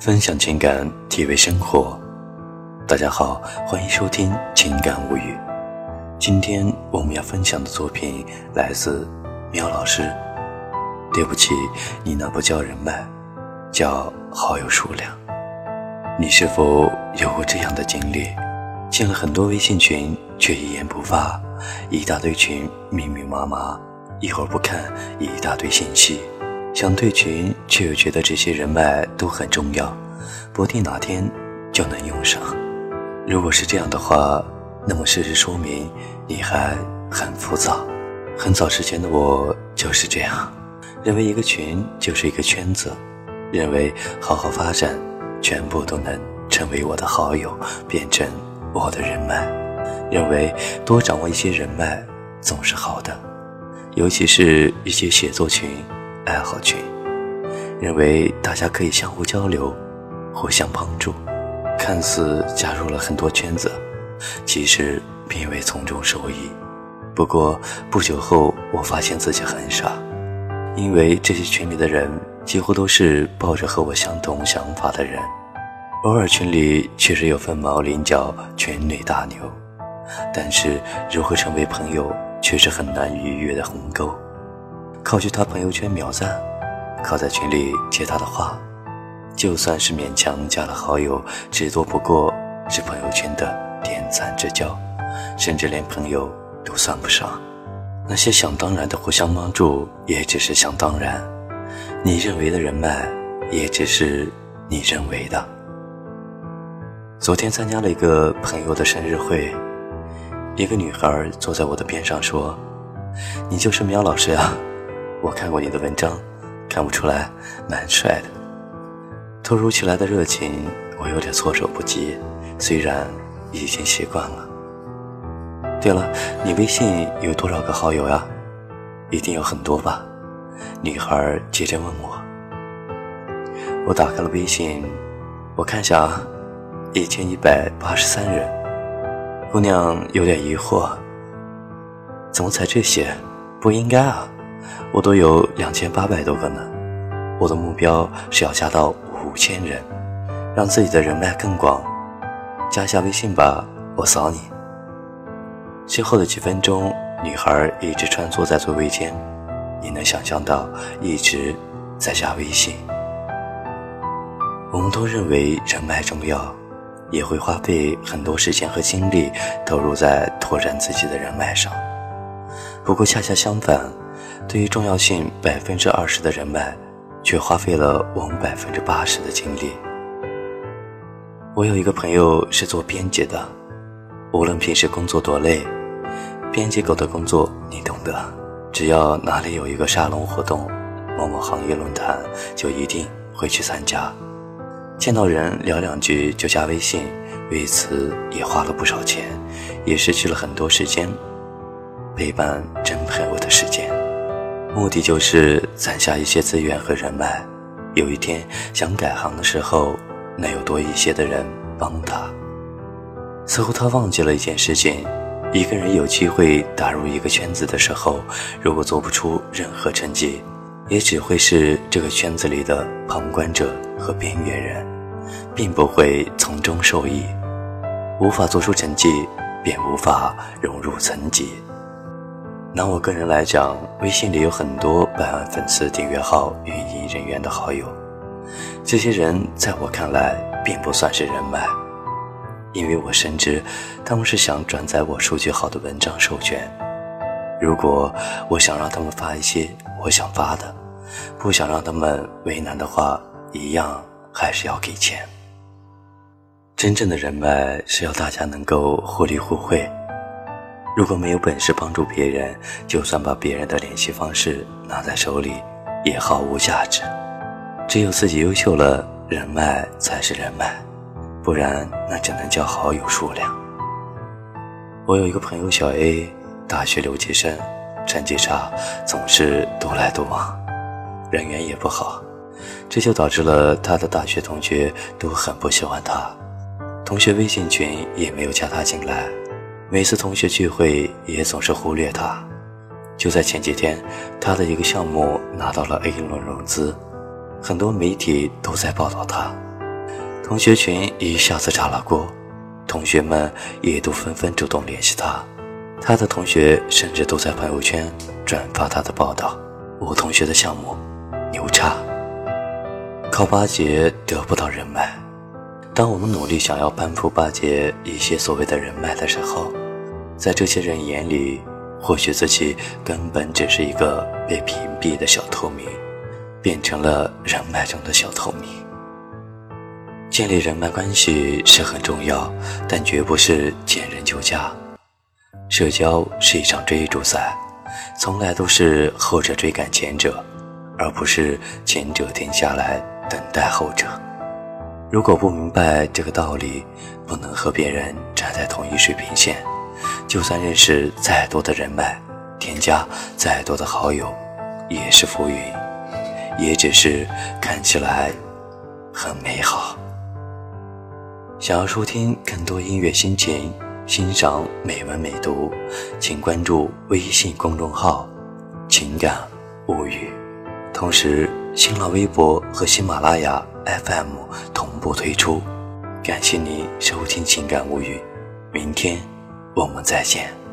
分享情感，体味生活。大家好，欢迎收听《情感物语》。今天我们要分享的作品来自喵老师。对不起，你那不叫人脉，叫好友数量。你是否有过这样的经历？进了很多微信群，却一言不发；一大堆群，密密麻麻，一会儿不看，一大堆信息。想退群，却又觉得这些人脉都很重要，不定哪天就能用上。如果是这样的话，那么事实说明你还很浮躁。很早之前的我就是这样，认为一个群就是一个圈子，认为好好发展，全部都能成为我的好友，变成。我的人脉，认为多掌握一些人脉总是好的，尤其是一些写作群、爱好群，认为大家可以相互交流、互相帮助。看似加入了很多圈子，其实并未从中受益。不过不久后，我发现自己很傻，因为这些群里的人几乎都是抱着和我相同想法的人。偶尔群里确实有份毛麟角、群内大牛，但是如何成为朋友却是很难逾越的鸿沟。靠去他朋友圈秒赞，靠在群里接他的话，就算是勉强加了好友，只多不过是朋友圈的点赞之交，甚至连朋友都算不上。那些想当然的互相帮助，也只是想当然。你认为的人脉，也只是你认为的。昨天参加了一个朋友的生日会，一个女孩坐在我的边上说：“你就是苗老师呀，我看过你的文章，看不出来，蛮帅的。”突如其来的热情，我有点措手不及，虽然已经习惯了。对了，你微信有多少个好友呀？一定有很多吧？女孩接着问我。我打开了微信，我看下啊。一千一百八十三人，姑娘有点疑惑，怎么才这些？不应该啊，我都有两千八百多个呢。我的目标是要加到五千人，让自己的人脉更广。加下微信吧，我扫你。之后的几分钟，女孩一直穿梭在座位间，你能想象到一直在加微信。我们都认为人脉重要。也会花费很多时间和精力投入在拓展自己的人脉上。不过恰恰相反，对于重要性百分之二十的人脉，却花费了我们百分之八十的精力。我有一个朋友是做编辑的，无论平时工作多累，编辑狗的工作你懂得。只要哪里有一个沙龙活动，某某行业论坛，就一定会去参加。见到人聊两句就加微信，为此也花了不少钱，也失去了很多时间陪伴真朋友的时间。目的就是攒下一些资源和人脉，有一天想改行的时候，能有多一些的人帮他。似乎他忘记了一件事情：一个人有机会打入一个圈子的时候，如果做不出任何成绩，也只会是这个圈子里的旁观者和边缘人，并不会从中受益。无法做出成绩，便无法融入层级。拿我个人来讲，微信里有很多百万粉丝、订阅号、运营人员的好友，这些人在我看来并不算是人脉，因为我深知他们是想转载我数据好的文章授权。如果我想让他们发一些我想发的，不想让他们为难的话，一样还是要给钱。真正的人脉是要大家能够互利互惠。如果没有本事帮助别人，就算把别人的联系方式拿在手里，也毫无价值。只有自己优秀了，人脉才是人脉，不然那只能叫好友数量。我有一个朋友小 A。大学留级生，成绩差，总是独来独往，人缘也不好，这就导致了他的大学同学都很不喜欢他，同学微信群也没有加他进来，每次同学聚会也总是忽略他。就在前几天，他的一个项目拿到了 A 轮融资，很多媒体都在报道他，同学群一下子炸了锅，同学们也都纷纷主动联系他。他的同学甚至都在朋友圈转发他的报道。我同学的项目牛叉，靠巴结得不到人脉。当我们努力想要攀附巴结一些所谓的人脉的时候，在这些人眼里，或许自己根本只是一个被屏蔽的小透明，变成了人脉中的小透明。建立人脉关系是很重要，但绝不是见人就嫁。社交是一场追逐赛，从来都是后者追赶前者，而不是前者停下来等待后者。如果不明白这个道理，不能和别人站在同一水平线，就算认识再多的人脉，添加再多的好友，也是浮云，也只是看起来很美好。想要收听更多音乐心情。欣赏美文美读，请关注微信公众号“情感物语”，同时新浪微博和喜马拉雅 FM 同步推出。感谢您收听《情感物语》，明天我们再见。